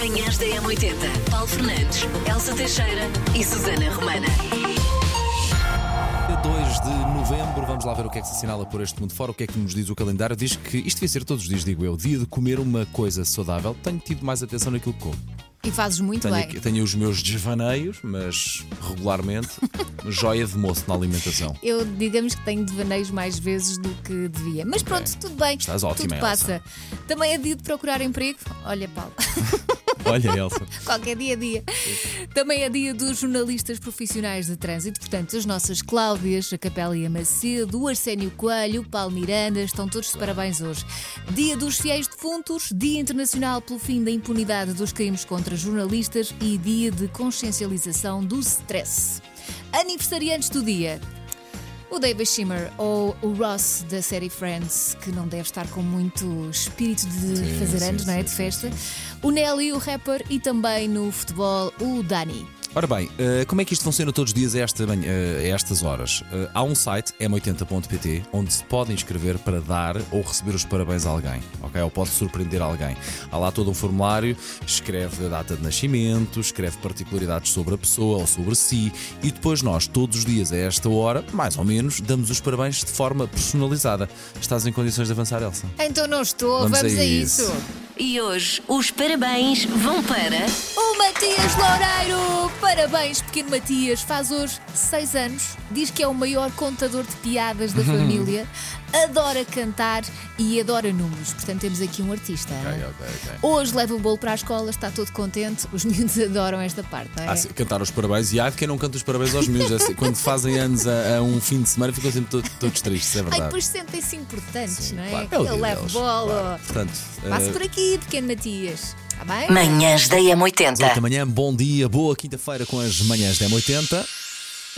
Manhãs da M80. Paulo Fernandes, Elsa Teixeira e Susana Romana. 2 de novembro, vamos lá ver o que é que se assinala por este mundo fora, o que é que nos diz o calendário. Diz que isto devia ser todos os dias, digo eu, dia de comer uma coisa saudável. Tenho tido mais atenção naquilo que como. E fazes muito Tenho, bem. aqui- tenho os meus desvaneios, mas regularmente, joia de moço na alimentação. Eu digamos que tenho devaneios mais vezes do que devia. Mas pronto, tudo bem. Estás ótima, Tudo passa. Também é dia de procurar emprego. Olha, Paulo, Olha, Elsa. qualquer dia é dia. Também é dia dos jornalistas profissionais de trânsito. Portanto, as nossas Cláudias, a Capélia Macedo, o Arsénio Coelho, o Paulo Miranda, estão todos de parabéns hoje. Dia dos fiéis defuntos, Dia Internacional pelo fim da impunidade dos crimes contra jornalistas e dia de consciencialização do stress. Aniversariantes do dia. O David Schimmer ou o Ross da série Friends, que não deve estar com muito espírito de Sim, fazer sim, anos, não é? sim, De sim, festa. O Nelly, o rapper, e também no futebol, o Dani. Ora bem, eh, como é que isto funciona todos os dias a, esta manhã- eh, a estas horas? Eh, há um site, m80.pt, onde se pode inscrever para dar ou receber os parabéns a alguém, ok? Ou pode surpreender alguém. Há lá todo um formulário, escreve a data de nascimento, escreve particularidades sobre a pessoa ou sobre si, e depois nós, todos os dias a esta hora, mais ou menos, damos os parabéns de forma personalizada. Estás em condições de avançar, Elsa? Então não estou, Vamos vamos, a a isso. isso. E hoje os parabéns vão para. Matias Loureiro! Parabéns, pequeno Matias. Faz hoje seis anos. Diz que é o maior contador de piadas da família. Adora cantar e adora números. Portanto, temos aqui um artista. Ok, ok, ok. Hoje leva o bolo para a escola, está todo contente. Os miúdos adoram esta parte, não é? Se- cantar os parabéns e há de quem não canta os parabéns aos miúdos. É assim, Quando fazem anos a, a um fim de semana ficam sempre to- todos tristes, é Ai, verdade. depois sentem-se importantes, não é? Claro, é o dia leva deles, bolo. claro. Portanto, eh, por aqui, pequeno Matias. Está bem? Manhãs da Oito da M80. manhã, bom dia, boa quinta-feira com as manhãs da M80.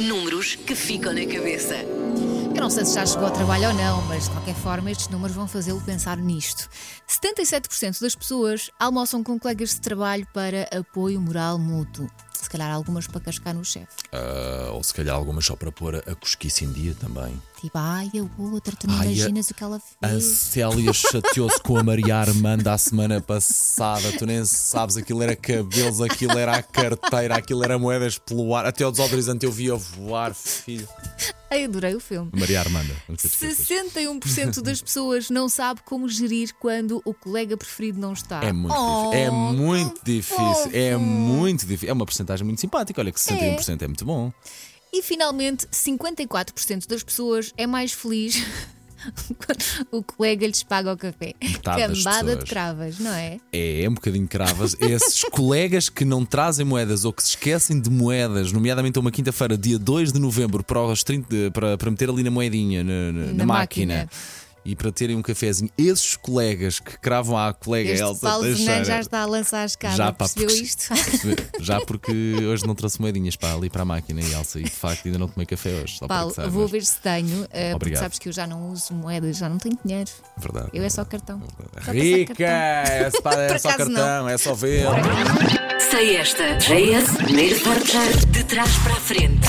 Números que ficam na cabeça. Eu não sei se já chegou ao trabalho ou não, mas de qualquer forma estes números vão fazê-lo pensar nisto. 77% das pessoas almoçam com colegas de trabalho para apoio moral mútuo. Se calhar algumas para cascar no chefe. Ah, ou se calhar algumas só para pôr a cosquice em dia também. Tipo, ai, a outra, tu não Ai, a- imaginas o que ela A fez. Célia chateou-se com a Maria Armanda a semana passada. Tu nem sabes, aquilo era cabelos, aquilo era a carteira, aquilo era moedas pelo ar. Até o desodorizante eu via voar, filho. Ai, adorei o filme. Maria Armanda. nunca te esqueças. 61% das pessoas não sabe como gerir quando o colega preferido não está. É muito Oh, difícil. É muito difícil. É fofo. muito difícil. É uma porcentagem muito simpática. Olha que 61% é muito bom. E finalmente, 54% das pessoas é mais feliz quando o colega lhes paga o café. Metade Cambada de cravas, não é? É, é um bocadinho cravas. Esses colegas que não trazem moedas ou que se esquecem de moedas, nomeadamente uma quinta-feira, dia 2 de novembro, para, os 30 para, para meter ali na moedinha, na, na- na Na máquina. máquina. E para terem um cafezinho, esses colegas que cravam à colega Este Elsa Paulo Teixeira, Fernandes já está a lançar a escada. Já, pá, percebeu porque- isto? Já porque hoje não trouxe moedinhas para ali para a máquina e Elsa, e de facto ainda não tomei café hoje. Paulo, vou ver se tenho, eh, porque sabes que eu já não uso moedas, já não tenho dinheiro. Verdade. Eu é só cartão. Só Rica! cartão. É só, é acaso não. cartão, é só ver. Sei esta. JS, primeiro portar de trás para a frente.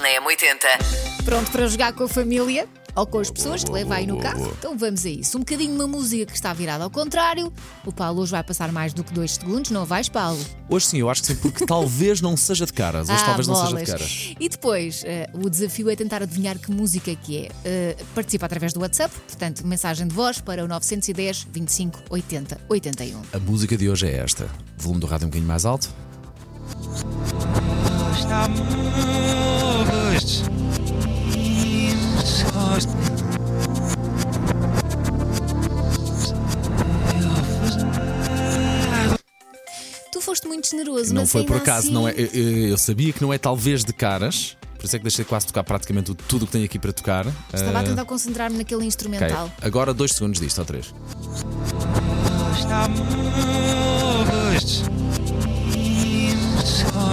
Na M80. Pronto para jogar com a família ou com as pessoas que leva aí no carro? Então vamos a isso. Um bocadinho uma música que está virada ao contrário. O Paulo hoje vai passar mais do que dois segundos, não vais, Paulo? Hoje sim, eu acho que sim, porque talvez não seja de caras. Hoje Ah, talvez não seja bolas. de caras. E depois, eh, o desafio é tentar adivinhar que música que é. Eh, participa através do WhatsApp, portanto, mensagem de voz para o 910 25 80 81. A música de hoje é esta. Volume do rádio um bocadinho mais alto. Tu foste muito generoso, Não mas foi por acaso, assim- não é? Eu, eu- eu sabia que não é talvez de caras, por isso é que deixei quase tocar praticamente tudo o que tenho aqui para tocar. Estava a Ah, tentar concentrar-me naquele instrumental. Agora dois segundos disto, ou três.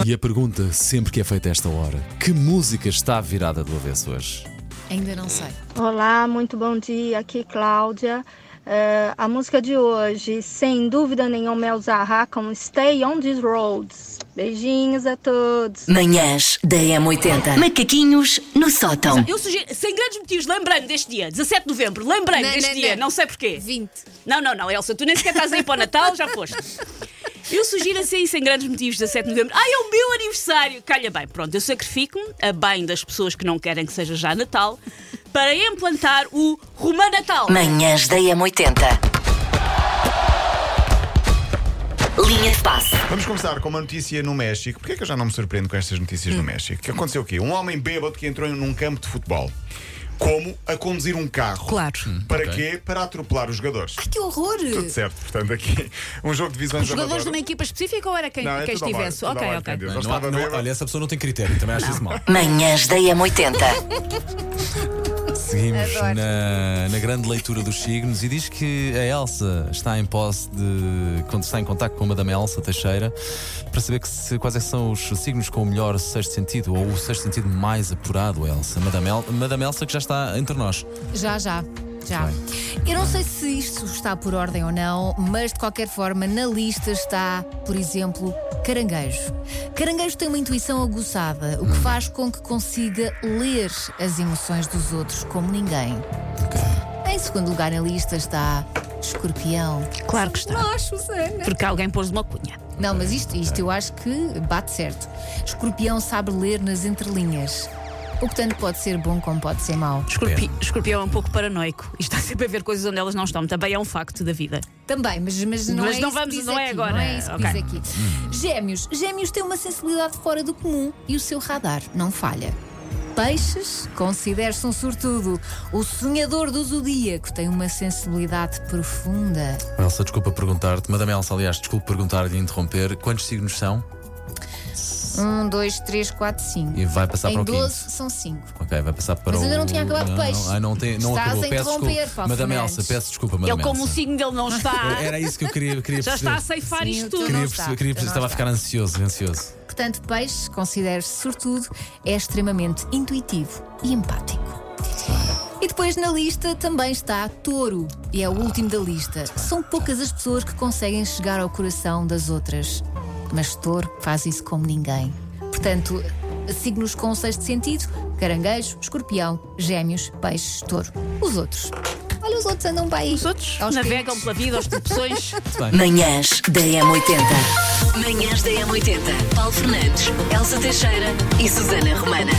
E a pergunta sempre que é feita a esta hora: que música está virada do avesso hoje? Ainda não sei. Olá, muito bom dia. Aqui Cláudia. É, a música de hoje, sem dúvida nenhuma, é o Zaha com Stay on These Roads. Beijinhos a todos. Manhãs da M80. Macaquinhos no sótão. Eu sugiro, sem grandes motivos, lembrando deste dia, 17 de novembro, lembrando Não, deste não, dia, não. não sei porquê. 20. Não, não, não, Elsa, tu nem sequer estás aí para o Natal, já foste. Eu sugiro assim, sem grandes motivos, 17 de novembro. Ai, é o meu aniversário! Calha bem, pronto, eu sacrifico-me a bem das pessoas que não querem que seja já Natal para implantar o Romã Natal. Manhãs da M80. Linha de passe. Vamos começar com uma notícia no México. Porquê é que eu já não me surpreendo com estas notícias no México? Que aconteceu o quê? Um homem bêbado que entrou num campo de futebol. Como a conduzir um carro. Claro. Para ok. quê? Para atropelar os jogadores. Que horror! Tudo certo. Portanto, aqui um jogo de visões Os jogadores de uma equipa específica ou era quem, Não, é quem estivesse? ok, ok. Não, não não- olha, essa pessoa não tem critério, também acho isso mal. Manhãs da M80. Seguimos Adoro. na, na grande leitura dos signos e diz que a Elsa está em posse de. quando está em contato com a Madame Elsa Teixeira para saber que se- quais é que são os signos com o melhor sexto sentido ou o sexto sentido mais apurado, Elsa. Madame, El, Madame Elsa que já está entre nós. Já, já. Já. Eu não sei se isto está por ordem ou não, mas de qualquer forma, na lista está, por exemplo, caranguejo. Caranguejo tem uma intuição aguçada, o que faz com que consiga ler as emoções dos outros como ninguém. Em segundo lugar na lista está escorpião. Claro que está. Nós, Susana. Porque alguém pôs uma cunha. Não, mas isto, isto eu acho que bate certo. Escorpião sabe ler nas entrelinhas. O que tanto pode ser bom como pode ser mau. Escorpi... Escorpião é um pouco paranoico e está sempre a ver coisas onde elas não estão. Também é um facto da vida. Também, mas, mas não Mas é não isso vamos- que diz não é aqui, agora. Não é isso que Ok. diz aqui. Gêmeos. Gêmeos têm uma sensibilidade fora do comum e o seu radar não falha. Peixes, considere-se um sortudo. O sonhador do zodíaco tem uma sensibilidade profunda. Elsa, desculpa perguntar-te, Madame Elsa, aliás, desculpa perguntar-lhe e interromper. Quantos signos são? Um, dois, três, quatro, cinco. E vai passar em para o quinto. 12 são cinco. Ok, vai passar para Mas o. ainda não tinha acabado não, peixe. Não, ah, não, tem, não Estás acabou. a Peço interromper, desculpa. Paulo Madame. Elsa, peço desculpa, Madame Ele, como o signo dele não está, Era isso que eu queria, queria já perceber. está a ceifar Sim, isto o tudo. Queria está. perceber, queria perceber, estava a está. ficar ansioso, ansioso. Portanto, peixe, considere-se sortudo, é extremamente intuitivo e empático. E depois na lista também está touro, e é o último da lista. São poucas as pessoas que conseguem chegar ao coração das outras, mas touro faz isso como ninguém. Portanto, signos com o sexto sentido: caranguejo, escorpião, gêmeos, peixes, touro. Os outros. Olha, os outros andam para aí. Os outros Aos navegam pela vida, aos tropeções. Manhãs da M80. Manhãs da M80. Paulo Fernandes, Elsa Teixeira e Susana Romana.